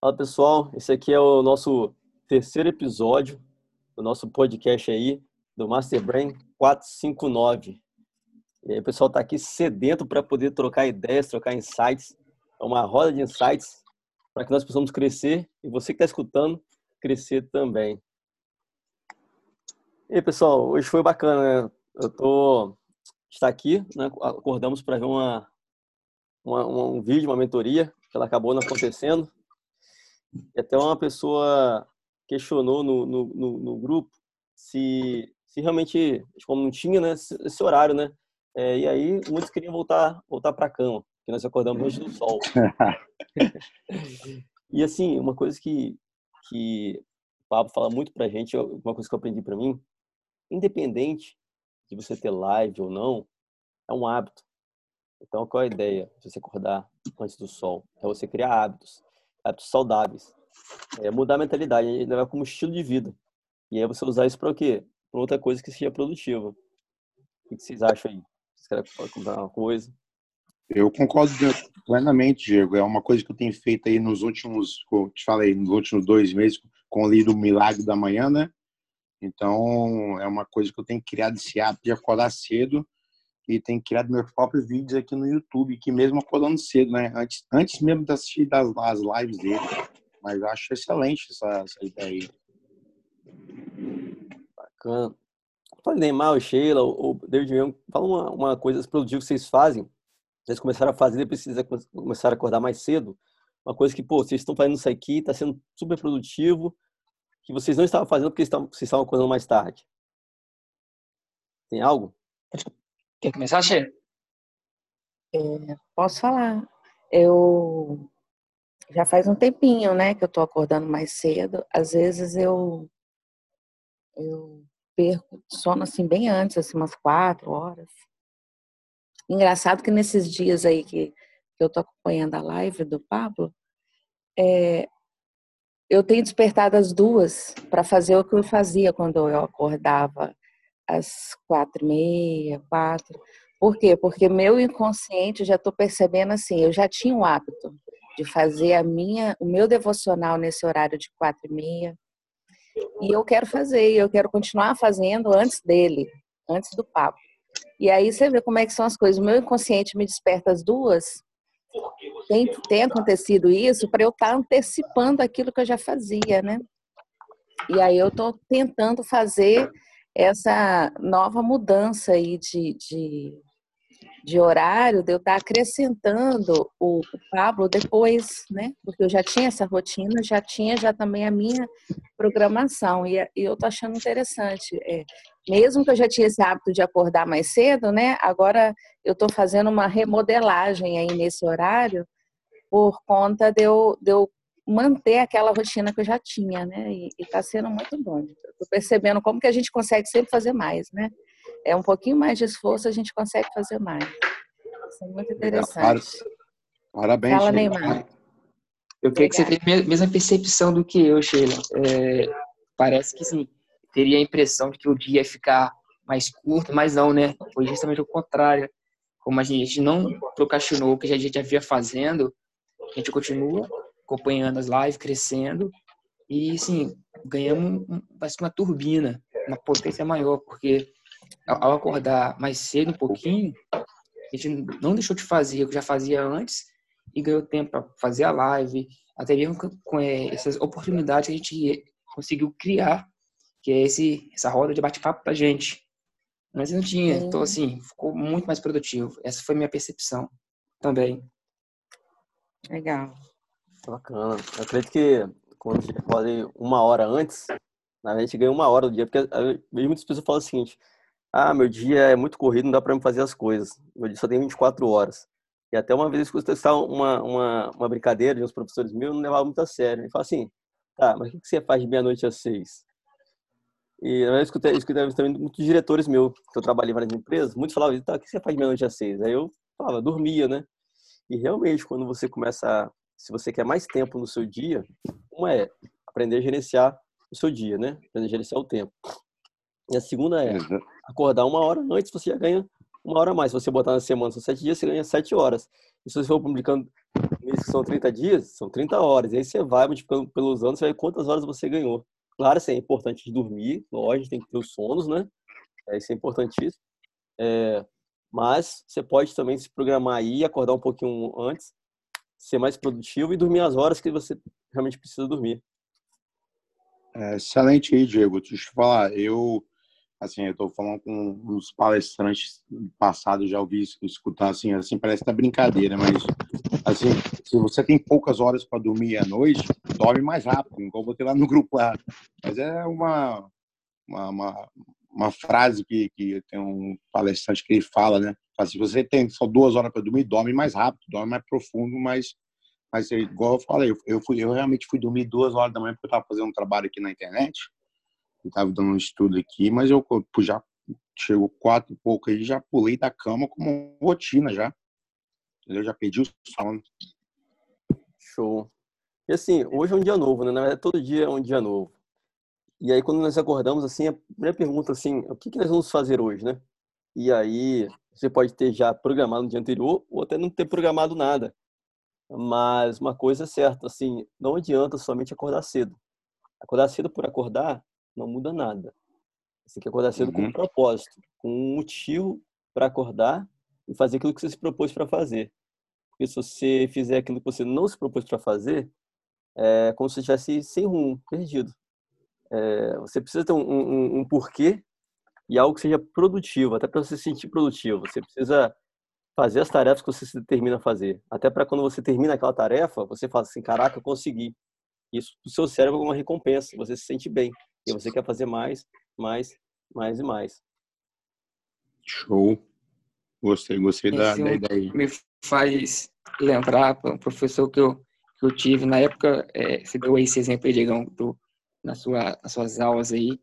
Fala pessoal, esse aqui é o nosso terceiro episódio do nosso podcast aí, do Master Brain 459. E aí o pessoal está aqui sedento para poder trocar ideias, trocar insights. É uma roda de insights para que nós possamos crescer e você que está escutando, crescer também. E aí, pessoal, hoje foi bacana, né? Eu tô está aqui, né? Acordamos para ver uma, uma, um vídeo, uma mentoria que ela acabou não acontecendo. E até uma pessoa questionou no, no, no, no grupo se, se realmente, como não tinha né, esse horário, né? É, e aí muitos queriam voltar voltar para a cama, porque nós acordamos antes do sol. e assim, uma coisa que, que o Pablo fala muito para a gente, uma coisa que eu aprendi para mim, independente de você ter live ou não, é um hábito. Então, qual é a ideia de você acordar antes do sol? É você criar hábitos, hábitos saudáveis. É mudar a mentalidade, levar como estilo de vida. E aí você usar isso para o quê? Para outra coisa que seja produtiva. O que vocês acham aí? Vocês querem comprar uma coisa? Eu concordo plenamente, Diego. É uma coisa que eu tenho feito aí nos últimos, como te falei, nos últimos dois meses, com o livro Milagre da Manhã, né? Então, é uma coisa que eu tenho criado esse hábito de acordar cedo e tenho criado meus próprios vídeos aqui no YouTube, que mesmo acordando cedo, né? Antes, antes mesmo de assistir das, as lives dele. Mas eu acho excelente essa, essa ideia aí. Bacana. Falei, Neymar, o Sheila, o David Young, fala uma, uma coisa produtiva que vocês fazem. Vocês começaram a fazer depois vocês começaram a acordar mais cedo. Uma coisa que, pô, vocês estão fazendo isso aqui, está sendo super produtivo, que vocês não estavam fazendo porque vocês estavam acordando mais tarde. Tem algo? Quer começar, Sheila? É, posso falar. Eu já faz um tempinho, né, que eu tô acordando mais cedo. Às vezes eu eu perco sono assim bem antes, assim umas quatro horas. Engraçado que nesses dias aí que, que eu tô acompanhando a live do Pablo, é, eu tenho despertado as duas para fazer o que eu fazia quando eu acordava às quatro e meia, quatro. Por quê? Porque meu inconsciente já estou percebendo assim, eu já tinha o hábito de fazer a minha, o meu devocional nesse horário de quatro e meia. E eu quero fazer, eu quero continuar fazendo antes dele, antes do papo. E aí você vê como é que são as coisas. O meu inconsciente me desperta as duas. Tem, tem acontecido isso para eu estar tá antecipando aquilo que eu já fazia, né? E aí eu estou tentando fazer essa nova mudança aí de, de de horário, de eu estar acrescentando o, o, Pablo depois, né? Porque eu já tinha essa rotina, já tinha já também a minha programação e, e eu tô achando interessante. É, mesmo que eu já tinha esse hábito de acordar mais cedo, né? Agora eu estou fazendo uma remodelagem aí nesse horário por conta de eu, de eu manter aquela rotina que eu já tinha, né? E está sendo muito bom. Estou percebendo como que a gente consegue sempre fazer mais, né? é um pouquinho mais de esforço, a gente consegue fazer mais. Isso é muito interessante. Parabéns. Fala, Neymar. Eu queria que você tenha a mesma percepção do que eu, Sheila. É, parece que sim, teria a impressão de que o dia ia ficar mais curto, mas não, né? Foi justamente o contrário. Como a gente não procrastinou o que a gente já havia fazendo, a gente continua acompanhando as lives, crescendo e, sim, ganhamos uma turbina, uma potência maior, porque ao acordar mais cedo um pouquinho, a gente não deixou de fazer o que já fazia antes e ganhou tempo para fazer a live, até mesmo com é, essas oportunidades que a gente conseguiu criar, que é esse, essa roda de bate-papo pra gente. Mas não tinha, então assim, ficou muito mais produtivo. Essa foi minha percepção também. Legal. Bacana. Eu acredito que quando a gente acorda uma hora antes, na verdade a gente ganha uma hora do dia, porque muitas pessoas falam o seguinte, ah, meu dia é muito corrido, não dá para me fazer as coisas. Meu dia só tem 24 horas. E até uma vez eu testar uma, uma, uma brincadeira de uns professores meus, não levava muito a sério. Ele fala assim, tá, mas o que você faz de meia-noite às seis? E eu escutei, escutei também muitos diretores meus, que eu trabalhei várias empresas, muitos falavam, tá, o que você faz de meia-noite às seis? Aí eu falava, dormia, né? E realmente, quando você começa, se você quer mais tempo no seu dia, uma é aprender a gerenciar o seu dia, né? Aprender a gerenciar o tempo. E a segunda é acordar uma hora antes, você já ganha uma hora a mais. Se você botar na semana, são sete dias, você ganha sete horas. E se você for publicando são 30 dias, são 30 horas. E aí você vai multiplicando pelos anos, você vai ver quantas horas você ganhou. Claro, isso é importante dormir, lógico, tem que ter os sonos, né? É, isso é importantíssimo. É, mas você pode também se programar aí, acordar um pouquinho antes, ser mais produtivo e dormir as horas que você realmente precisa dormir. É, excelente aí, Diego. Deixa eu te falar, eu assim, eu estou falando com uns palestrantes passados, já ouvi escutar assim, assim parece que tá brincadeira, mas assim, se você tem poucas horas para dormir à noite, dorme mais rápido, igual eu botei lá no grupo lá. Mas é uma uma, uma, uma frase que, que tem um palestrante que ele fala, né? Fala, se você tem só duas horas para dormir, dorme mais rápido, dorme mais profundo, mas mas igual eu falei, eu, fui, eu realmente fui dormir duas horas da manhã porque eu estava fazendo um trabalho aqui na internet estava dando um estudo aqui, mas eu já chegou quatro e pouco aí, já pulei da cama como rotina já. Eu já perdi o sono. Show. E assim, hoje é um dia novo, né? Todo dia é um dia novo. E aí, quando nós acordamos, assim, a primeira pergunta, assim, o que, que nós vamos fazer hoje, né? E aí, você pode ter já programado no dia anterior ou até não ter programado nada. Mas uma coisa é certa, assim, não adianta somente acordar cedo. Acordar cedo por acordar não muda nada. Você tem que acordar cedo uhum. com um uhum. propósito, com um motivo para acordar e fazer aquilo que você se propôs para fazer. Porque se você fizer aquilo que você não se propôs para fazer, é como se você estivesse sem rumo, perdido. É, você precisa ter um, um, um, porquê e algo que seja produtivo, até para você se sentir produtivo. Você precisa fazer as tarefas que você se determina a fazer. Até para quando você termina aquela tarefa, você fala assim, caraca, eu consegui. Isso o seu cérebro é uma recompensa, você se sente bem. E você quer fazer mais, mais, mais e mais. Show. Gostei, gostei da, da ideia. Me faz lembrar um professor que eu, que eu tive na época, é, você deu esse exemplo aí, Diegão, do, na sua, nas suas aulas aí.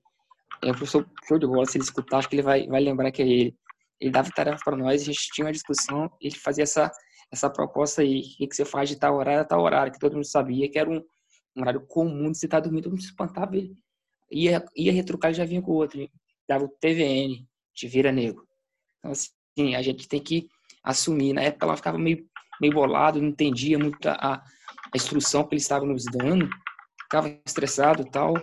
É um professor show de bola, se ele escutar, acho que ele vai, vai lembrar que é ele. Ele dava tarefa para nós, a gente tinha uma discussão, ele fazia essa, essa proposta aí, o que, que você faz de tal horário a tal horário, que todo mundo sabia que era um, um horário comum de você estar dormindo, todo mundo se espantava, ele, ia, ia retrucar e já vinha com o outro. Dava o TVN, te vira nego. Então, assim, a gente tem que assumir. Na época ela ficava meio, meio bolado, não entendia muito a, a instrução que eles estavam nos dando, ficava estressado e tal.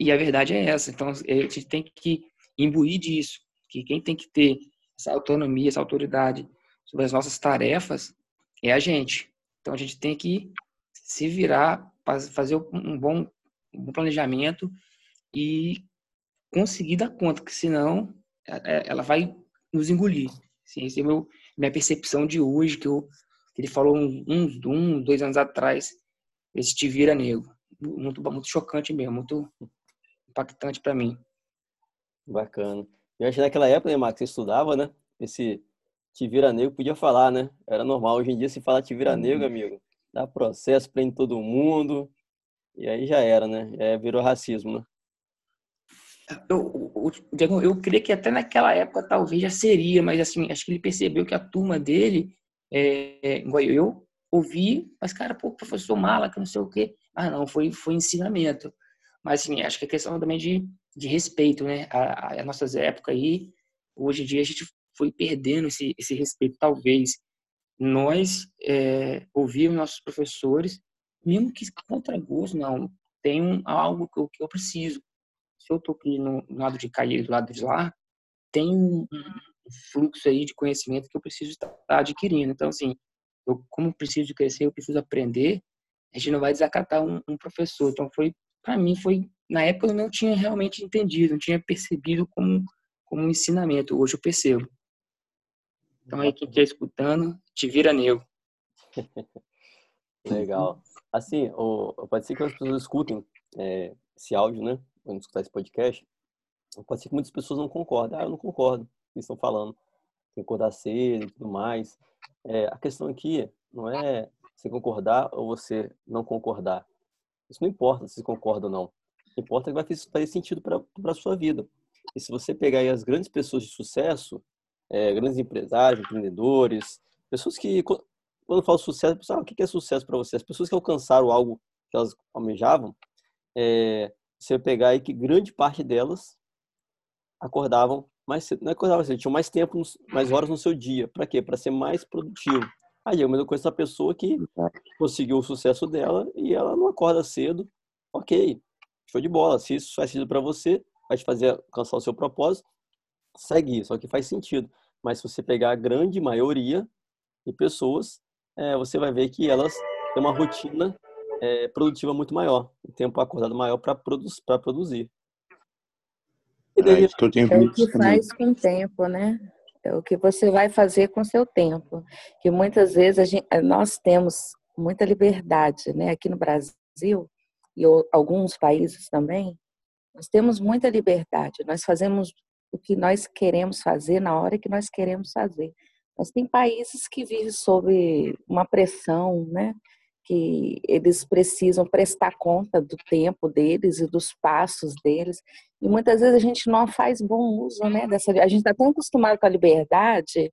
E a verdade é essa. Então, a gente tem que imbuir disso, que quem tem que ter essa autonomia, essa autoridade sobre as nossas tarefas é a gente. Então, a gente tem que se virar, fazer um bom um planejamento e conseguir dar conta, que senão é, é, ela vai nos engolir. Assim, essa é meu, minha percepção de hoje, que, ele falou uns um, dois anos atrás, esse te vira nego. Muito, muito chocante mesmo, muito impactante para mim. Bacana. Eu acho que naquela época, né, Max, você estudava, né? Esse te vira nego podia falar, né? Era normal. Hoje em dia, se falar te vira nego, uhum. amigo, dá processo, prende todo mundo. E aí já era, né? É, virou racismo, né? Eu, eu, eu creio que até naquela época talvez já seria, mas assim, acho que ele percebeu que a turma dele, é, igual eu, ouvi, mas cara, pô, professor mala, que não sei o quê. Ah, não, foi, foi ensinamento. Mas assim, acho que é questão também de, de respeito, né? A, a, nossas épocas aí, hoje em dia a gente foi perdendo esse, esse respeito, talvez. Nós é, ouvimos nossos professores mesmo que contra gosto, não, tem um, algo que eu, que eu preciso. Se eu estou aqui no, no, lado de cair do lado de lá, tem um, um fluxo aí de conhecimento que eu preciso estar adquirindo. Então, assim, eu, como preciso crescer, eu preciso aprender, a gente não vai desacatar um, um professor. Então, foi, para mim, foi, na época eu não tinha realmente entendido, não tinha percebido como, como um ensinamento. Hoje eu percebo. Então, aí, quem estiver escutando, te vira nego. Legal. Assim, o, pode ser que as pessoas escutem é, esse áudio, né? Quando escutar esse podcast. Pode ser que muitas pessoas não concordem. Ah, eu não concordo com o que estão falando. Acordar cedo e tudo mais. É, a questão aqui não é você concordar ou você não concordar. Isso não importa se concorda ou não. O que importa é que vai fazer sentido para a sua vida. E se você pegar as grandes pessoas de sucesso, é, grandes empresários, empreendedores, pessoas que quando eu falo sucesso, pessoal, ah, o que é sucesso para você? As pessoas que alcançaram algo que elas almejavam, é, você pegar aí que grande parte delas acordavam mais não é acordavam cedo, tinham mais tempo, mais horas no seu dia. Para quê? Para ser mais produtivo. Aí eu mesmo conheço a pessoa que conseguiu o sucesso dela e ela não acorda cedo. Ok, show de bola. Se isso faz sentido para você, vai te fazer alcançar o seu propósito, segue isso, só que faz sentido. Mas se você pegar a grande maioria de pessoas, é, você vai ver que elas têm uma rotina é, produtiva muito maior, um tempo acordado maior para produ produzir. É, que eu tenho é o que faz com o tempo, né? É o que você vai fazer com o seu tempo. Que muitas vezes gente, nós temos muita liberdade, né? Aqui no Brasil e alguns países também, nós temos muita liberdade. Nós fazemos o que nós queremos fazer na hora que nós queremos fazer. Mas tem países que vivem sob uma pressão, né? Que eles precisam prestar conta do tempo deles e dos passos deles. E muitas vezes a gente não faz bom uso, né? Dessa, a gente está tão acostumado com a liberdade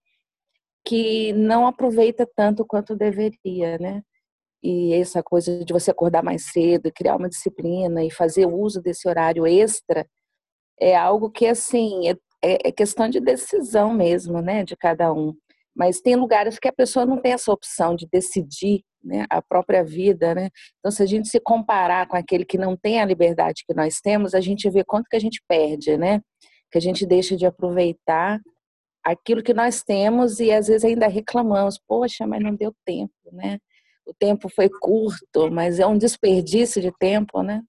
que não aproveita tanto quanto deveria, né? E essa coisa de você acordar mais cedo, criar uma disciplina e fazer uso desse horário extra é algo que, assim, é, é, é questão de decisão mesmo, né, de cada um. Mas tem lugares que a pessoa não tem essa opção de decidir né, a própria vida, né? Então, se a gente se comparar com aquele que não tem a liberdade que nós temos, a gente vê quanto que a gente perde, né? Que a gente deixa de aproveitar aquilo que nós temos e às vezes ainda reclamamos, poxa, mas não deu tempo, né? O tempo foi curto, mas é um desperdício de tempo, né?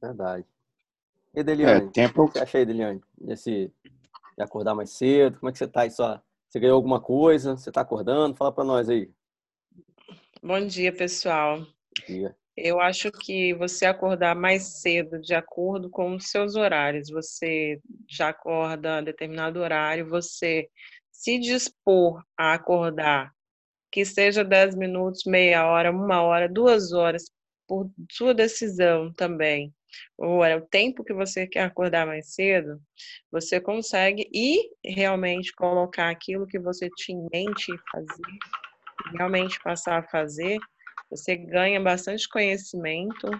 Verdade. E Deliane, é, tempo... o que você acha aí, Deliane? Esse de acordar mais cedo, como é que você tá aí? Só, você ganhou alguma coisa? Você tá acordando? Fala para nós aí. Bom dia, pessoal. Bom dia. Eu acho que você acordar mais cedo, de acordo com os seus horários, você já acorda a determinado horário, você se dispor a acordar, que seja 10 minutos, meia hora, uma hora, duas horas, por sua decisão também, ou é o tempo que você quer acordar mais cedo, você consegue e realmente colocar aquilo que você tinha em mente fazer, realmente passar a fazer, você ganha bastante conhecimento.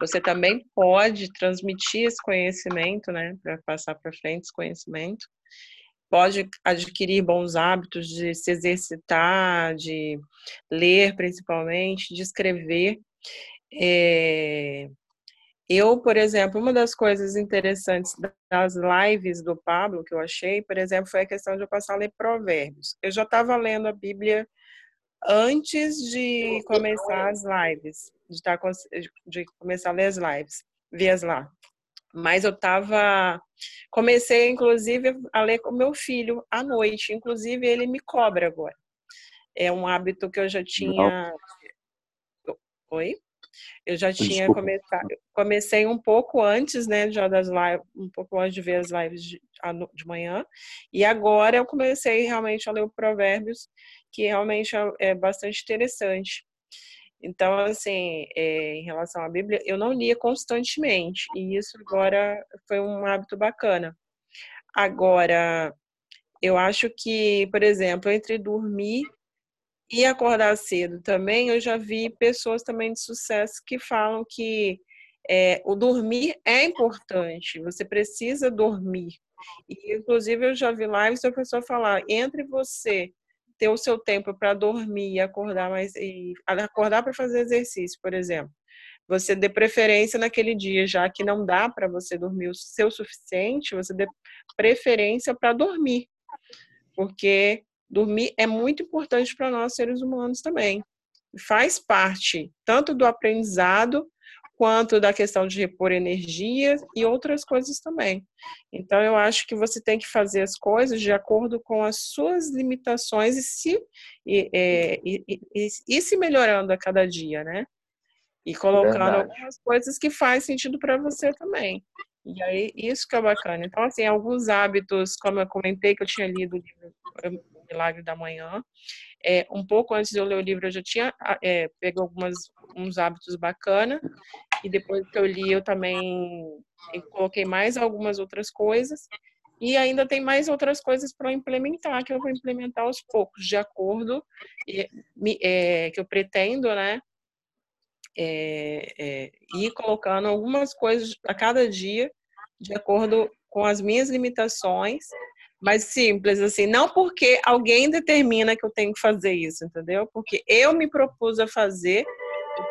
Você também pode transmitir esse conhecimento, né, para passar para frente esse conhecimento. Pode adquirir bons hábitos de se exercitar, de ler principalmente, de escrever. É, eu, por exemplo, uma das coisas interessantes das lives do Pablo que eu achei, por exemplo, foi a questão de eu passar a ler provérbios. Eu já estava lendo a Bíblia antes de começar as lives, de, tá de começar a ler as lives, vias lá. Mas eu estava. Comecei, inclusive, a ler com meu filho à noite. Inclusive, ele me cobra agora. É um hábito que eu já tinha. Oi? Eu já tinha começado, comecei um pouco antes, né, já das lives, um pouco antes de ver as lives de, de manhã, e agora eu comecei realmente a ler o Provérbios, que realmente é, é bastante interessante. Então, assim, é, em relação à Bíblia, eu não lia constantemente, e isso agora foi um hábito bacana. Agora, eu acho que, por exemplo, entre dormir e acordar cedo também, eu já vi pessoas também de sucesso que falam que é, o dormir é importante, você precisa dormir. E, inclusive, eu já vi lives da pessoa falar, entre você ter o seu tempo para dormir e acordar mais e acordar para fazer exercício, por exemplo, você dê preferência naquele dia, já que não dá para você dormir o seu suficiente, você dê preferência para dormir. Porque dormir é muito importante para nós seres humanos também. Faz parte tanto do aprendizado quanto da questão de repor energia e outras coisas também. Então, eu acho que você tem que fazer as coisas de acordo com as suas limitações e se, e, é, e, e, e se melhorando a cada dia, né? E colocando Verdade. algumas coisas que faz sentido para você também. E aí, isso que é bacana. Então, assim, alguns hábitos, como eu comentei que eu tinha lido o livro Milagre da Manhã. É, um pouco antes de eu ler o livro, eu já tinha é, pego algumas, uns hábitos bacanas, e depois que eu li, eu também coloquei mais algumas outras coisas, e ainda tem mais outras coisas para implementar, que eu vou implementar aos poucos, de acordo, é, que eu pretendo, né, é, é, ir colocando algumas coisas a cada dia, de acordo com as minhas limitações, mais simples, assim, não porque alguém determina que eu tenho que fazer isso, entendeu? Porque eu me propus a fazer,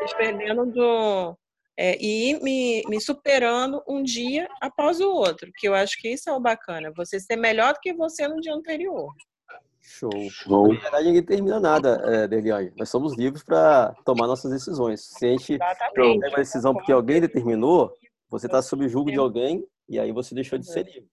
dependendo do. É, e me, me superando um dia após o outro, que eu acho que isso é o bacana, você ser melhor do que você no dia anterior. Show. Show. Na verdade, ninguém termina nada, é, Deliane. Nós somos livres para tomar nossas decisões. Se a gente pega uma decisão porque alguém determinou, você está sob julgo de alguém e aí você deixou de ser livre.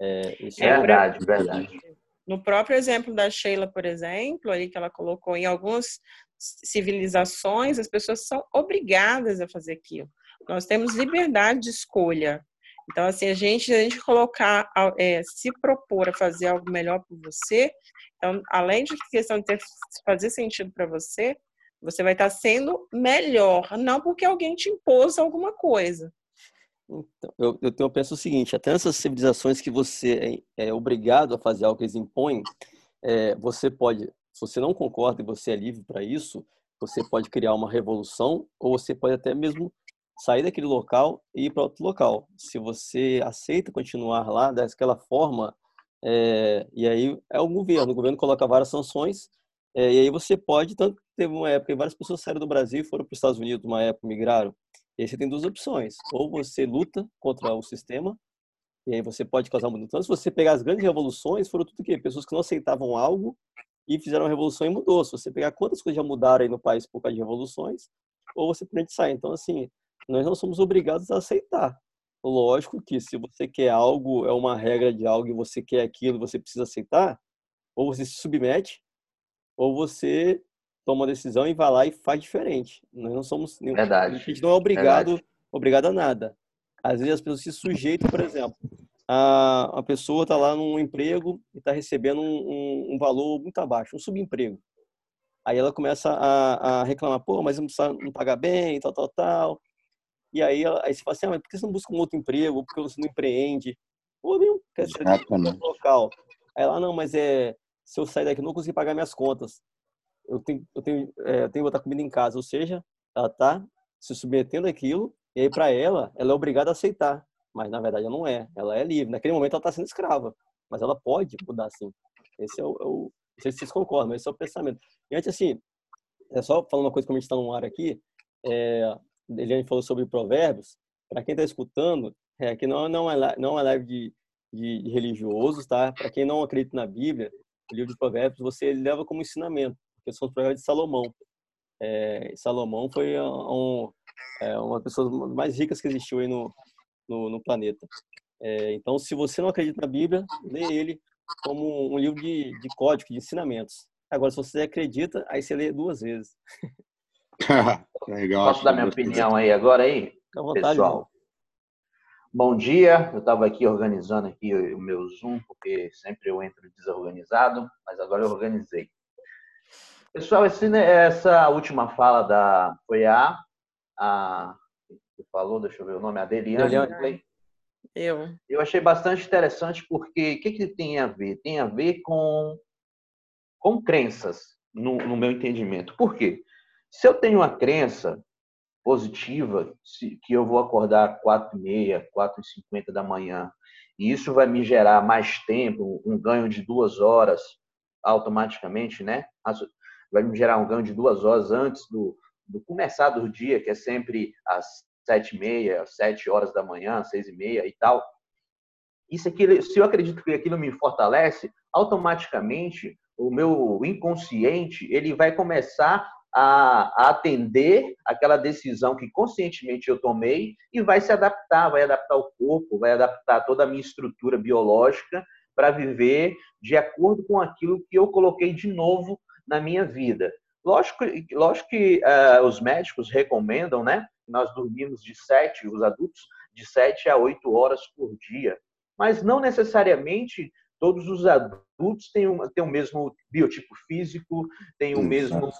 É, isso é verdade, é verdade. No próprio exemplo da Sheila, por exemplo, aí que ela colocou em algumas civilizações, as pessoas são obrigadas a fazer aquilo. Nós temos liberdade de escolha. Então, assim, a gente, a gente colocar, é, se propor a fazer algo melhor por você, então, além de questão de ter, fazer sentido para você, você vai estar sendo melhor, não porque alguém te impôs alguma coisa. Então, eu, eu, eu penso o seguinte, até nessas civilizações que você é, é obrigado a fazer algo que eles impõem, é, você pode, se você não concorda e você é livre para isso, você pode criar uma revolução ou você pode até mesmo sair daquele local e ir para outro local. Se você aceita continuar lá daquela forma, é, e aí é o governo, o governo coloca várias sanções, é, e aí você pode, tanto teve uma época que várias pessoas saíram do Brasil e foram para os Estados Unidos, uma época migraram, e aí você tem duas opções, ou você luta contra o sistema, e aí você pode causar mudança. Se você pegar as grandes revoluções, foram tudo o quê? Pessoas que não aceitavam algo e fizeram a revolução e mudou. Se você pegar quantas coisas já mudaram aí no país por causa de revoluções, ou você simplesmente sai. Então, assim, nós não somos obrigados a aceitar. Lógico que se você quer algo, é uma regra de algo e você quer aquilo, você precisa aceitar, ou você se submete, ou você toma uma decisão e vai lá e faz diferente. Nós não somos nenhum, Verdade. a gente não é obrigado, obrigado a nada. Às vezes as pessoas se sujeitam, por exemplo, a, a pessoa está lá num emprego e está recebendo um, um, um, valor muito abaixo, um subemprego. Aí ela começa a, a reclamar, pô, mas não, não paga bem, tal, tal, tal. E aí, ela, aí você fala assim, ah, mas por que você não busca um outro emprego? Por que você não empreende? Pô, não, quer ser no local. Aí ela, não, mas é, se eu sair daqui, eu não consigo pagar minhas contas. Eu tenho, eu tenho, é, eu tenho que botar comida em casa. Ou seja, ela tá se submetendo àquilo, e aí para ela, ela é obrigada a aceitar. Mas na verdade ela não é. Ela é livre. Naquele momento ela está sendo escrava. Mas ela pode mudar sim. Esse é o, é o não sei se vocês concordam, mas esse é o pensamento. E antes, assim, é só falando uma coisa como a gente está no ar aqui, é, Eliane falou sobre provérbios. Para quem está escutando, é, aqui não, não, é, não é live de, de, de religiosos, tá? Para quem não acredita na Bíblia, o livro de provérbios você leva como ensinamento, porque são os provérbios de Salomão. É, Salomão foi um, é, uma das pessoas mais ricas que existiu aí no, no, no planeta. É, então, se você não acredita na Bíblia, lê ele como um livro de, de código, de ensinamentos. Agora, se você acredita, aí você lê duas vezes. Legal. Posso dar minha opinião aí agora aí? vontade, pessoal. Bom dia, eu estava aqui organizando aqui o meu Zoom, porque sempre eu entro desorganizado, mas agora eu organizei. Pessoal, esse, né, essa última fala da foi a, a que falou, deixa eu ver o nome, a Deliane. Eu. Eu achei bastante interessante porque o que, que tem a ver? Tem a ver com, com crenças, no, no meu entendimento. Por quê? Se eu tenho uma crença positiva, que eu vou acordar 4 e meia, 4 e 50 da manhã, e isso vai me gerar mais tempo, um ganho de duas horas automaticamente, né? Vai me gerar um ganho de duas horas antes do, do começar do dia, que é sempre às sete e meia, sete horas da manhã, seis e meia e tal. Isso aqui, se eu acredito que aquilo me fortalece, automaticamente o meu inconsciente ele vai começar a, atender aquela decisão que conscientemente eu tomei e vai se adaptar, vai adaptar o corpo, vai adaptar toda a minha estrutura biológica para viver de acordo com aquilo que eu coloquei de novo na minha vida. Lógico, lógico que uh, os médicos recomendam, né? Nós dormimos de sete, os adultos, de sete a oito horas por dia. Mas não necessariamente todos os adultos têm, um, têm o mesmo biotipo físico, têm o mesmo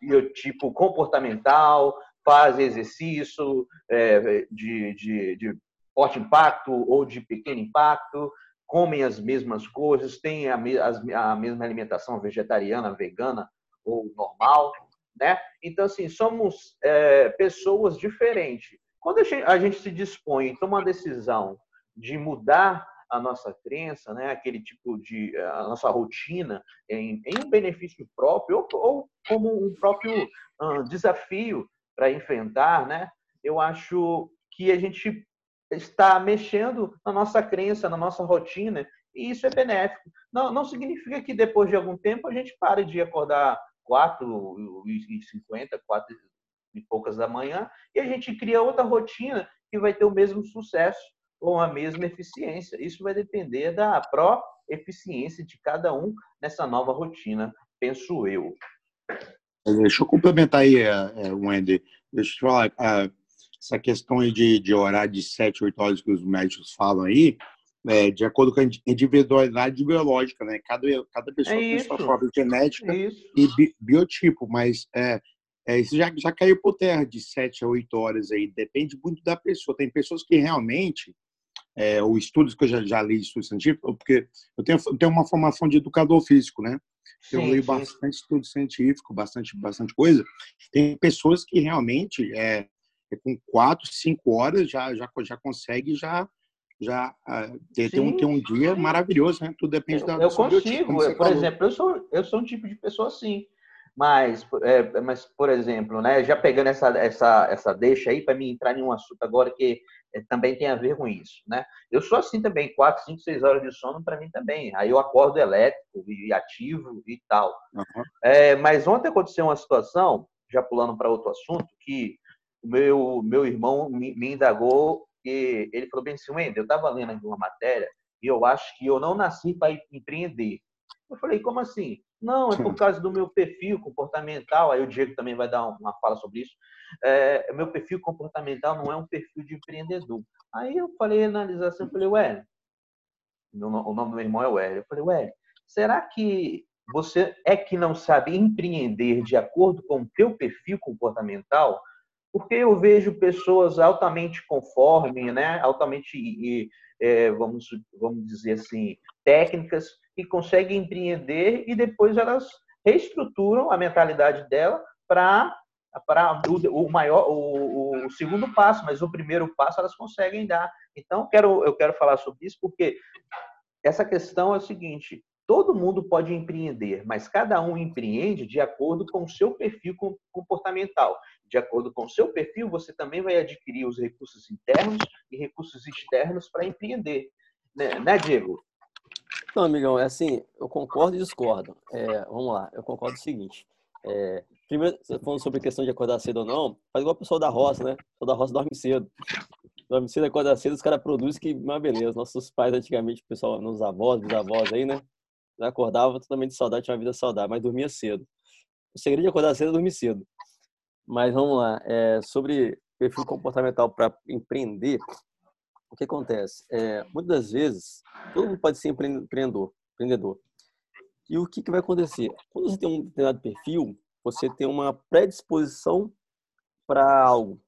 biotipo comportamental, fazem exercício é, de, de, de forte impacto ou de pequeno impacto, comem as mesmas coisas, têm a, a, mesma alimentação vegetariana, vegana ou normal, né? Então, assim, somos é, pessoas diferentes. Quando a gente, a gente se dispõe a tomar uma decisão de mudar a nossa crença, né, aquele tipo de a nossa rotina em, em um benefício próprio ou, ou como um próprio desafio para enfrentar, né? Eu acho que a gente está mexendo na nossa crença, na nossa rotina e isso é benéfico. Não, não significa que depois de algum tempo a gente pare de acordar 4 e 50, 4 e poucas da manhã e a gente cria outra rotina que vai ter o mesmo sucesso ou a mesma eficiência. Isso vai depender da pró-eficiência de cada um nessa nova rotina, penso eu. Deixa eu complementar aí, é, é, Wendy. Deixa eu te falar, essa questão aí de, de horário de 7, 8 horas que os médicos falam aí, é, de acordo com a individualidade biológica, né? Cada, cada pessoa é tem sua própria genética é e bi, biotipo, mas é, é, isso já, já caiu por terra de 7 a 8 horas aí, depende muito da pessoa. Tem pessoas que realmente é, ou estudos que eu já, já li de estudo científico, porque eu tenho, eu tenho uma formação de educador físico, né? Eu sim, leio sim. bastante estudo científico, bastante, bastante coisa. Tem pessoas que realmente, é com quatro, cinco horas, já, já, já consegue já já uh, ter, ter, um, ter um dia maravilhoso, né? Tudo depende eu, da Eu consigo, por falou. exemplo, eu sou, eu sou um tipo de pessoa assim. Mas, é, mas por exemplo, né, já pegando essa, essa, essa deixa aí para mim entrar em um assunto agora que é, também tem a ver com isso, né? Eu sou assim também, quatro, cinco, seis horas de sono para mim também. Aí eu acordo elétrico e ativo e tal. Uhum. É, mas ontem aconteceu uma situação, já pulando para outro assunto, que o meu, meu irmão me, me indagou e ele falou bem assim, Wendel, eu estava lendo uma matéria e eu acho que eu não nasci para empreender. Eu falei, como assim? Não, é por causa do meu perfil comportamental. Aí o Diego também vai dar uma fala sobre isso. É, meu perfil comportamental não é um perfil de empreendedor. Aí eu falei, analisar assim, eu falei, ué, o nome do meu irmão é Ué. Eu falei, ué, será que você é que não sabe empreender de acordo com o teu perfil comportamental? Porque eu vejo pessoas altamente conforme, né? altamente, é, vamos, vamos dizer assim, técnicas, que conseguem empreender e depois elas reestruturam a mentalidade dela para para o, o, maior o, o, segundo passo, mas o primeiro passo elas conseguem dar. Então quero eu quero falar sobre isso porque essa questão é o seguinte: todo mundo pode empreender, mas cada um empreende de acordo com o seu perfil comportamental. De acordo com o seu perfil, você também vai adquirir os recursos internos e recursos externos para empreender, né, né Diego? Não, amigão, é assim, eu concordo e discordo. É, vamos lá, eu concordo o seguinte. É, primeiro, falando sobre a questão de acordar cedo ou não, faz igual o pessoal da roça, né? O da roça dorme cedo. Dorme cedo, acorda cedo, os caras produzem que uma beleza. Nossos pais, antigamente, o pessoal, nos avós, dos avós aí, né? Acordava totalmente de saudade, tinha uma vida saudável, mas dormia cedo. O segredo de acordar cedo é dormir cedo. Mas vamos lá, é, sobre perfil comportamental para empreender, o que acontece? É, muitas das vezes, todo mundo pode ser empreendedor. empreendedor. E o que, que vai acontecer? Quando você tem um determinado perfil, você tem uma predisposição para algo.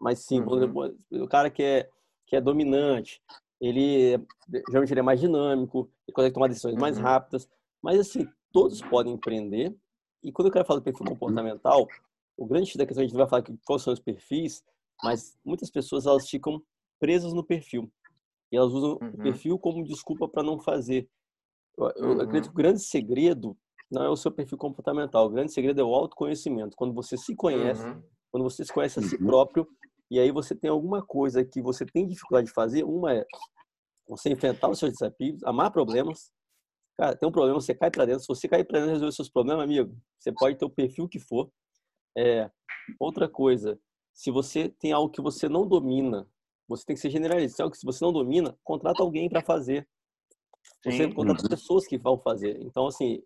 Mas sim, uhum. o cara que é, que é dominante, ele geralmente ele é mais dinâmico, ele consegue tomar decisões uhum. mais rápidas. Mas assim, todos podem empreender. E quando eu quero falar do perfil comportamental, o grande da questão a gente vai falar que quais são os perfis, mas muitas pessoas elas ficam presas no perfil. E elas usam uhum. o perfil como desculpa para não fazer. Eu, eu uhum. acredito que o grande segredo não é o seu perfil comportamental. O grande segredo é o autoconhecimento. Quando você se conhece, uhum. quando você se conhece a si uhum. próprio, e aí você tem alguma coisa que você tem dificuldade de fazer, uma é você enfrentar os seus desafios, amar problemas. Cara, tem um problema, você cai para dentro. Se você cair para dentro e resolver seus problemas, amigo, você pode ter o perfil que for. É, outra coisa, se você tem algo que você não domina, você tem que ser generalista. Se você não domina, contrata alguém para fazer. Você Sim. contrata uhum. pessoas que vão fazer. Então, assim,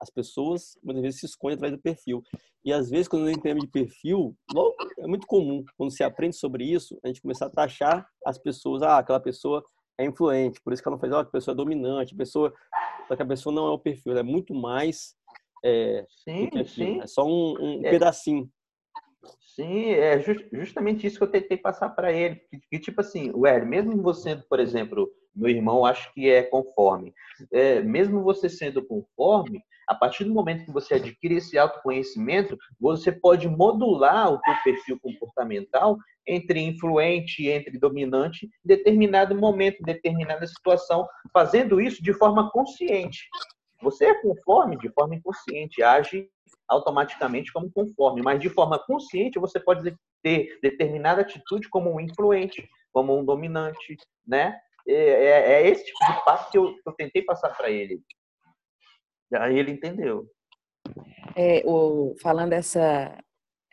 as pessoas muitas vezes se escondem atrás do perfil. E às vezes, quando a gente tem de perfil, logo, é muito comum, quando se aprende sobre isso, a gente começar a taxar as pessoas. Ah, aquela pessoa é influente, por isso que ela não faz, ah, a pessoa é dominante, a pessoa. Só que a pessoa não é o perfil, ela é muito mais. É, sim, sim. É só um, um é. pedacinho. Sim, é just, justamente isso que eu tentei passar para ele. Que, que, tipo assim, Ué, mesmo você, por exemplo, meu irmão acho que é conforme. É, mesmo você sendo conforme, a partir do momento que você adquire esse autoconhecimento, você pode modular o seu perfil comportamental entre influente, entre dominante, em determinado momento, em determinada situação, fazendo isso de forma consciente. Você é conforme de forma inconsciente, age automaticamente como conforme, mas de forma consciente você pode ter determinada atitude como um influente, como um dominante, né? É, é, é esse tipo de passo que eu, eu tentei passar para ele. Aí ele entendeu. É, o, falando essa,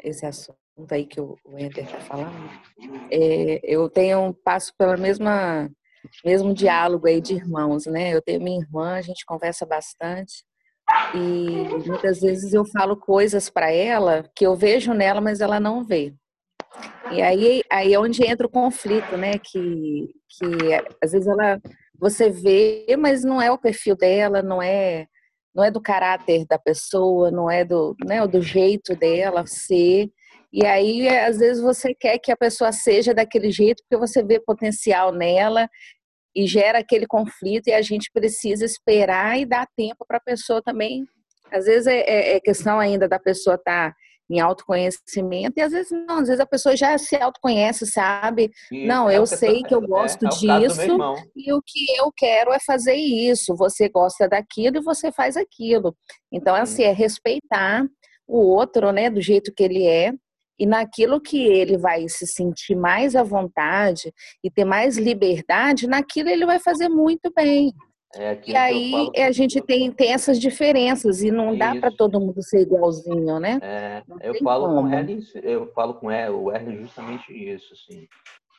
esse assunto aí que o, o Ender está falando, é, eu tenho passo pela mesma mesmo diálogo aí de irmãos, né? Eu tenho minha irmã, a gente conversa bastante e muitas vezes eu falo coisas para ela que eu vejo nela, mas ela não vê. E aí, aí é onde entra o conflito, né? Que, que às vezes ela você vê, mas não é o perfil dela, não é não é do caráter da pessoa, não é do, né, do jeito dela ser. E aí, às vezes, você quer que a pessoa seja daquele jeito porque você vê potencial nela e gera aquele conflito e a gente precisa esperar e dar tempo para a pessoa também. Às vezes é, é, é, questão ainda da pessoa estar tá em autoconhecimento e às vezes não, às vezes a pessoa já se autoconhece, sabe? Não, é eu sei que eu é, gosto é, disso e o que eu quero é fazer isso. Você gosta daquilo e você faz aquilo. Então, assim, é respeitar o outro, né, do jeito que ele é e naquilo que ele vai se sentir mais à vontade e ter mais liberdade, naquilo ele vai fazer muito bem. É e aí a gente tem, tem essas diferenças e não Isso. dá para todo mundo ser igualzinho, né? É, eu falo como. com ele, eu falo com ele, o Erle justamente isso, assim,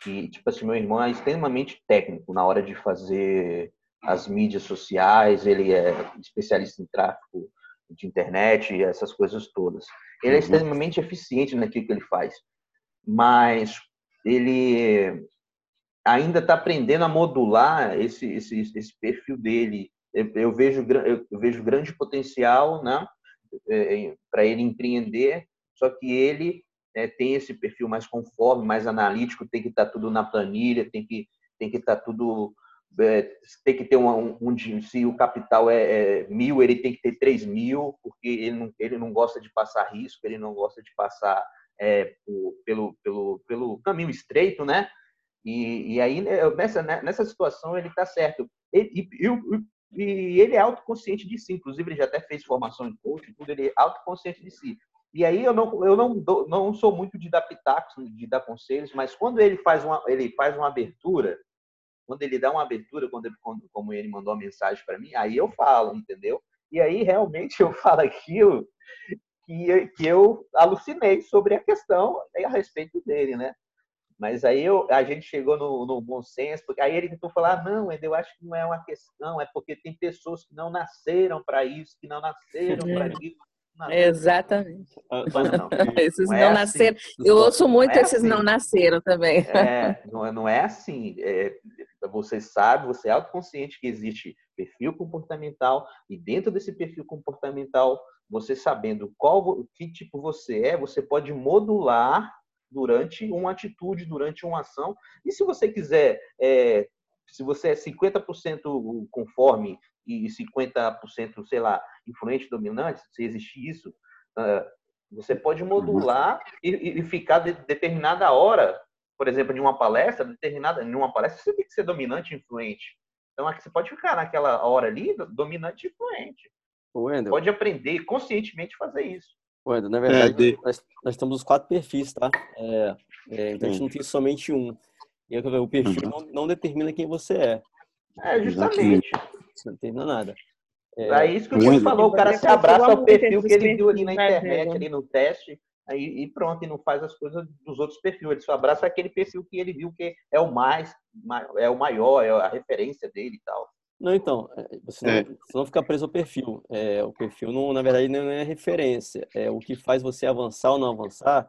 que tipo assim, meu irmão é extremamente técnico na hora de fazer as mídias sociais, ele é especialista em tráfego de internet e essas coisas todas. Ele é uhum. extremamente eficiente naquilo que ele faz, mas ele ainda está aprendendo a modular esse, esse, esse perfil dele. Eu, eu vejo, eu vejo grande potencial né, é, para ele empreender, só que ele é, tem esse perfil mais conforme, mais analítico, tem que estar tá tudo na planilha, tem que tem que estar tá tudo é, tem que ter um, um, se o capital é, é, mil, ele tem que ter três mil, porque ele não, ele não gosta de passar risco, ele não gosta de passar é, por, pelo, pelo, pelo caminho estreito, né? E, e aí, né, nessa, né, nessa situação, ele está certo. E, e, e, ele é autoconsciente de si, inclusive ele já até fez formação em coaching, tudo, ele é autoconsciente de si. E aí eu não, eu não, não sou muito de dar pitacos, de dar conselhos, mas quando ele faz uma, ele faz uma abertura, quando ele dá uma abertura, quando, ele, quando como ele mandou uma mensagem para mim, aí eu falo, entendeu? E aí realmente eu falo aquilo que, que eu alucinei sobre a questão a respeito dele, né? Mas aí eu, a gente chegou no, no, bom senso, porque aí ele tentou falar, não, eu acho que não é uma questão, é porque tem pessoas que não nasceram para isso, que não nasceram para isso. Não, Exatamente. Ah, não, esses não, é não nasceram. Assim. Eu ouço muito é esses assim. não nasceram também. É, não, é, não é assim. É, você sabe, você é autoconsciente que existe perfil comportamental e dentro desse perfil comportamental, você sabendo qual que tipo você é, você pode modular durante uma atitude, durante uma ação. E se você quiser, é, se você é 50% conforme e 50%, sei lá, influente dominante, se existe isso, você pode modular e, e ficar de determinada hora por exemplo, de uma palestra, determinada, em uma palestra, você tem que ser dominante e influente. Então, aqui você pode ficar naquela hora ali, dominante e influente. Wendell, pode aprender conscientemente fazer isso. Wendell, na verdade, é, nós, nós, temos os quatro perfis, tá? É, é, então, a gente não tem somente um. E o perfil uhum. não, não, determina quem você é. É, justamente. Não determina nada. É, é isso que o Chico falou, o cara se abraça ao perfil que ele viu ali na internet, ali no teste, e pronto, e não faz as coisas dos outros perfis. Ele só abraça aquele perfil que ele viu que é o mais, é o maior, é a referência dele e tal. Não, então, é, você não, é. você não fica preso ao perfil. É, o perfil, não, na verdade, não é referência. É, o que faz você avançar ou não avançar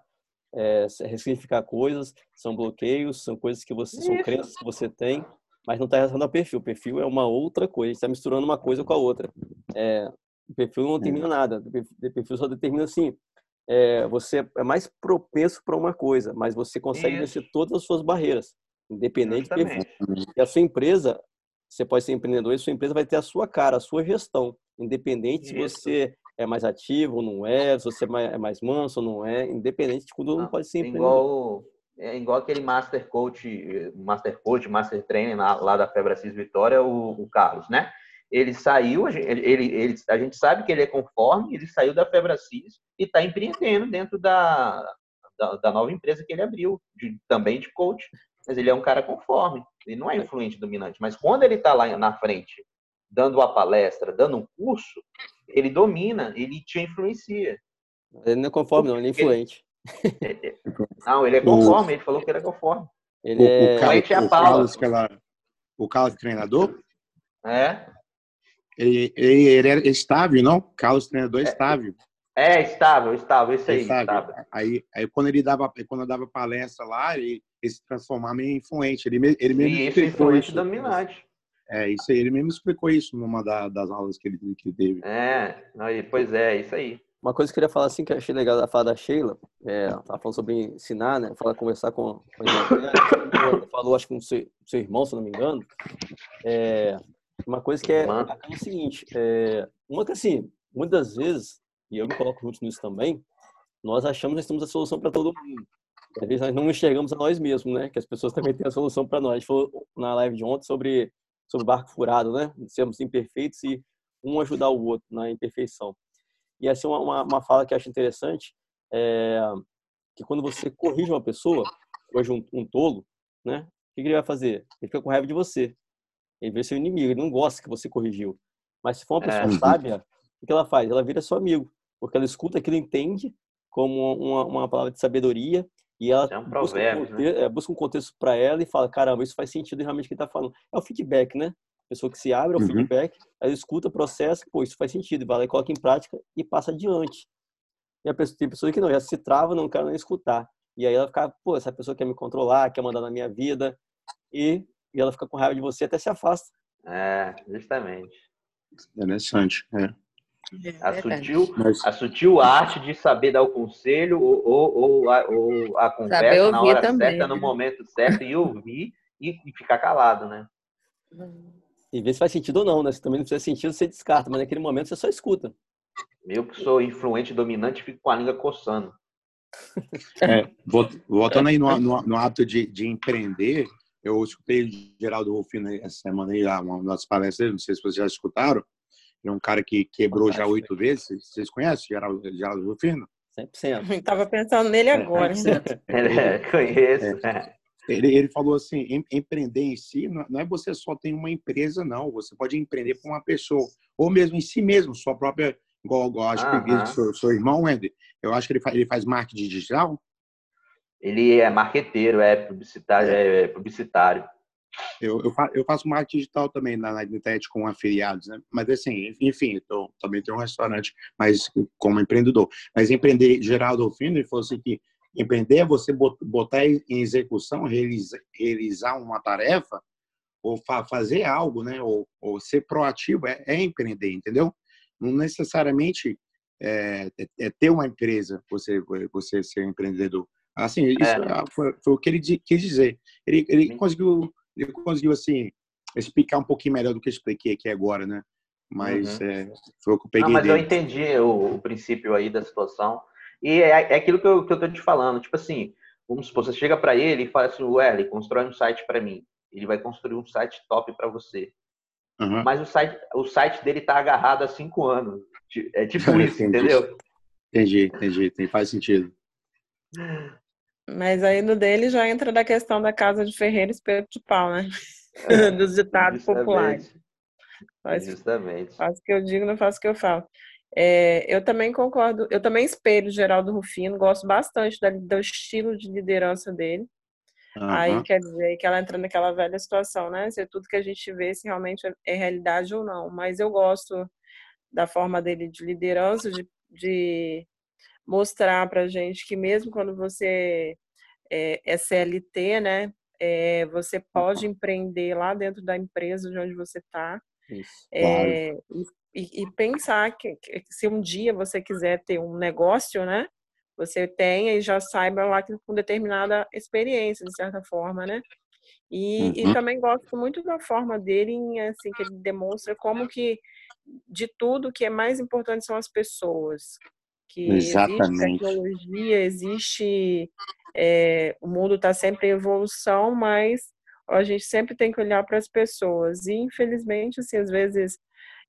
é, é ressignificar coisas, são bloqueios, são coisas que você, Isso. são crenças que você tem, mas não está relacionado ao perfil. O perfil é uma outra coisa, está misturando uma coisa com a outra. É, o perfil não determina nada. O perfil só determina assim, é, você é mais propenso para uma coisa, mas você consegue Isso. vencer todas as suas barreiras, independente perfil. E a sua empresa, você pode ser empreendedor e sua empresa vai ter a sua cara, a sua gestão, independente Isso. se você é mais ativo ou não é, se você é mais manso ou não é, independente de quando não, pode ser empreendedor. Igual, é igual aquele Master Coach, Master Coach, Master Trainer lá da Febracis Vitória, o, o Carlos, né? Ele saiu, ele, ele, ele, a gente sabe que ele é conforme, ele saiu da Febracis e está empreendendo dentro da, da, da, nova empresa que ele abriu, de, também de coach. Mas ele é um cara conforme, ele não é influente dominante. Mas quando ele está lá na frente, dando a palestra, dando um curso, ele domina, ele te influencia. Ele não é conforme, não, ele é influente. Não, ele é conforme, ele falou que ele é conforme. Ele é... O, Carlos, o Carlos, que ela, o Carlos treinador? É. Ele, ele, ele era estável, não? Carlos treinador é, estável. É, estável, estável, isso aí. Estável. Aí, aí quando ele dava, quando eu dava palestra lá, ele, ele se transformava em influente. Ele, ele mesmo isso, influente isso. dominante. É, isso aí, ele mesmo explicou isso numa da, das aulas que ele, que ele teve. É, pois é, isso aí. Uma coisa que eu queria falar assim, que eu achei legal da fala da Sheila, é, ela falando sobre ensinar, né? Falar, conversar com, com a falou, acho que com o seu, seu, irmão, se não me engano. É, uma coisa que é, é o seguinte, é, uma que assim, muitas vezes, e eu me coloco junto nisso também, nós achamos que nós temos a solução para todo mundo. Às vezes nós não enxergamos a nós mesmos, né? Que as pessoas também têm a solução para nós. A gente falou na live de ontem sobre, sobre barco furado, né? Sermos imperfeitos e um ajudar o outro na imperfeição. E essa é uma, uma, uma fala que eu acho interessante, é, que quando você corrige uma pessoa, hoje um, um tolo, né? O que, que ele vai fazer? Ele fica com raiva de você. Ele vê seu inimigo, ele não gosta que você corrigiu. Mas se for uma pessoa é. sábia, o que ela faz? Ela vira seu amigo, porque ela escuta aquilo, entende como uma, uma palavra de sabedoria e ela é um busca, um contexto, né? É, busca um contexto para ela e fala, caramba, isso faz sentido realmente o que está falando. É o feedback, né? pessoa que se abre ao uhum. feedback, ela escuta, processa, pô, isso faz sentido, vai lá e coloca em prática e passa adiante. E a pessoa, tem pessoa que não, já se trava, não quer nem escutar. E aí ela fica, pô, essa pessoa quer me controlar, quer mandar na minha vida, e, e ela fica com raiva de você até se afasta. É, justamente. Interessante, é. é a, sutil, a sutil arte de saber dar o conselho ou, ou, ou, a, ou a conversa na hora também. certa, no momento certo, e ouvir e, e ficar calado, né? E ver se faz sentido ou não, né? Se também não fizer sentido, você descarta, mas naquele momento você só escuta. Eu que sou influente dominante, fico com a língua coçando. É, voltando aí no, no, no hábito de, de, empreender, eu escutei o Geraldo Rufino essa semana aí, uma das palestras, não sei se vocês já escutaram. é um cara que quebrou já oito vezes. Vocês conhecem Geraldo, Geraldo Rufino? 100%. Estava pensando nele agora. É, conheço. É. Ele, ele falou assim, em, empreender em si não é você só tem uma empresa, não. Você pode empreender para uma pessoa, ou mesmo em si mesmo, sua própria, igual, igual acho que o seu, seu irmão, Andy, eu acho que ele faz, ele faz marketing digital. Ele é marqueteiro, é publicitário, é publicitário. Eu, eu, eu faço marketing digital também na, na internet com afiliados, né? Mas assim, enfim, tô, também tenho um restaurante, mas como empreendedor. Mas empreender, Geraldo Alfino, ele falou assim que Empreender é você botar em execução, realizar, realizar uma tarefa ou fa fazer algo, né? Ou, ou ser proativo é, é, empreender, entendeu? Não necessariamente é, é, é, ter uma empresa você você ser empreendedor. Assim, isso é. foi, foi, o que ele quis dizer. Ele, ele conseguiu ele conseguiu assim explicar um pouquinho melhor do que eu expliquei aqui agora, né? Mas uhum. é, foi o que eu peguei. Não, mas dele. eu entendi o, o, princípio aí da situação. E é, é aquilo que eu, que eu tô te falando. Tipo assim, vamos supor, você chega para ele e fala assim, Ué, constrói um site para mim. Ele vai construir um site top para você. Uhum. Mas o site, o site dele tá agarrado há cinco anos. É tipo isso, entendeu? Entendi, entendi. Faz sentido. Mas aí no dele já entra da questão da casa de Ferreira espeto de pau, né? É, Dos ditados populares. Faz, Justamente. Faz o que eu digo, não faço o que eu falo. É, eu também concordo, eu também espelho Geraldo Rufino, gosto bastante da, do estilo de liderança dele. Uhum. Aí quer dizer que ela entra naquela velha situação, né? Se é tudo que a gente vê se realmente é, é realidade ou não. Mas eu gosto da forma dele de liderança, de, de mostrar pra gente que mesmo quando você é, é CLT, né? É, você pode empreender lá dentro da empresa de onde você está. É, claro e, e pensar que, que, se um dia você quiser ter um negócio, né? Você tenha e já saiba lá que, com determinada experiência, de certa forma, né? E, uhum. e, também gosto muito da forma dele, assim, que ele demonstra como que de tudo que é mais importante são as pessoas. Que Exatamente. existe tecnologia, existe é, o mundo está sempre em evolução, mas a gente sempre tem que olhar para as pessoas. E, infelizmente, assim, às vezes,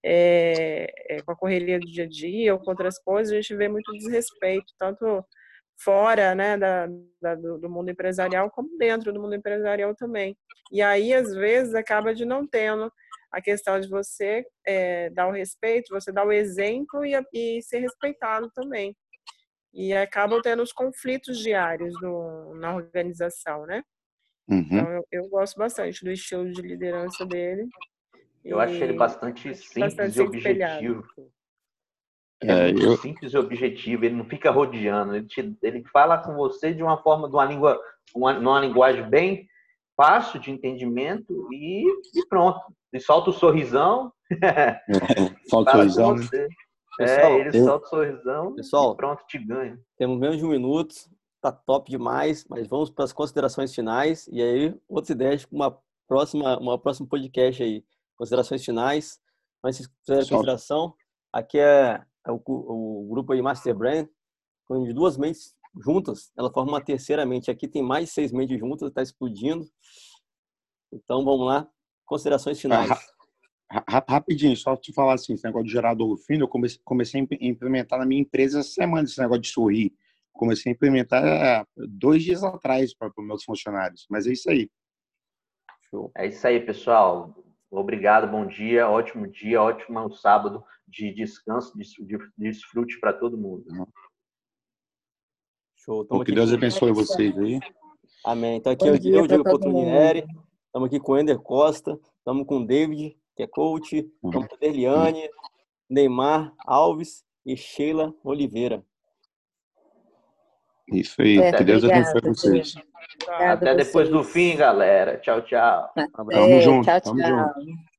é, é, com a correria do dia a dia ou com outras coisas, a gente vê muito desrespeito, tanto fora né, da, da, do mundo empresarial, como dentro do mundo empresarial também. E aí, às vezes, acaba de não tendo a questão de você é, dar o respeito, você dar o exemplo e, e ser respeitado também. E acabam tendo os conflitos diários do, na organização, né? Uhum. Então, eu, eu, gosto bastante do estilo de liderança dele. Eu acho ele bastante simples bastante e objetivo. É, é muito eu... simples e objetivo, ele não fica rodeando, ele, te, ele fala com você de uma forma, de uma língua, uma, numa linguagem bem fácil de entendimento e, e pronto. E solta o sorrisão. É, solta o sorrisão. Né? É, pessoal, é, ele eu... solta o sorrisão pessoal, e pronto, te ganha. Temos menos de um minuto, tá top demais, mas vamos para as considerações finais e aí outras ideias para uma próxima, uma próxima podcast aí. Considerações finais. Mas se fizer consideração, aqui é, é o, o, grupo aí Master Brand, com duas mentes juntas, ela forma uma terceira mente. Aqui tem mais seis mentes juntas, está explodindo. Então vamos lá, considerações finais. Rapidinho, só te falar assim, esse negócio de gerador fino, eu comecei, comecei a implementar na minha empresa essa semana, esse negócio de sorrir. Comecei a implementar é, dois dias atrás para os meus funcionários, mas é isso aí. Show. É isso aí, pessoal. Obrigado, bom dia, ótimo dia, ótimo sábado de descanso, de, de desfrute para todo mundo. Show. que Deus abençoe vocês aí. Amém. Então aqui é o Diego Cotronieri, estamos aqui com o Ender Costa, estamos com o David, que é coach, estamos com a Deliane, Neymar Alves e Sheila Oliveira. Isso aí, é, que Deus abençoe vocês. Até depois do fim, galera. Tchau, tchau. Tamo junto. Tchau, tchau. Tamo junto.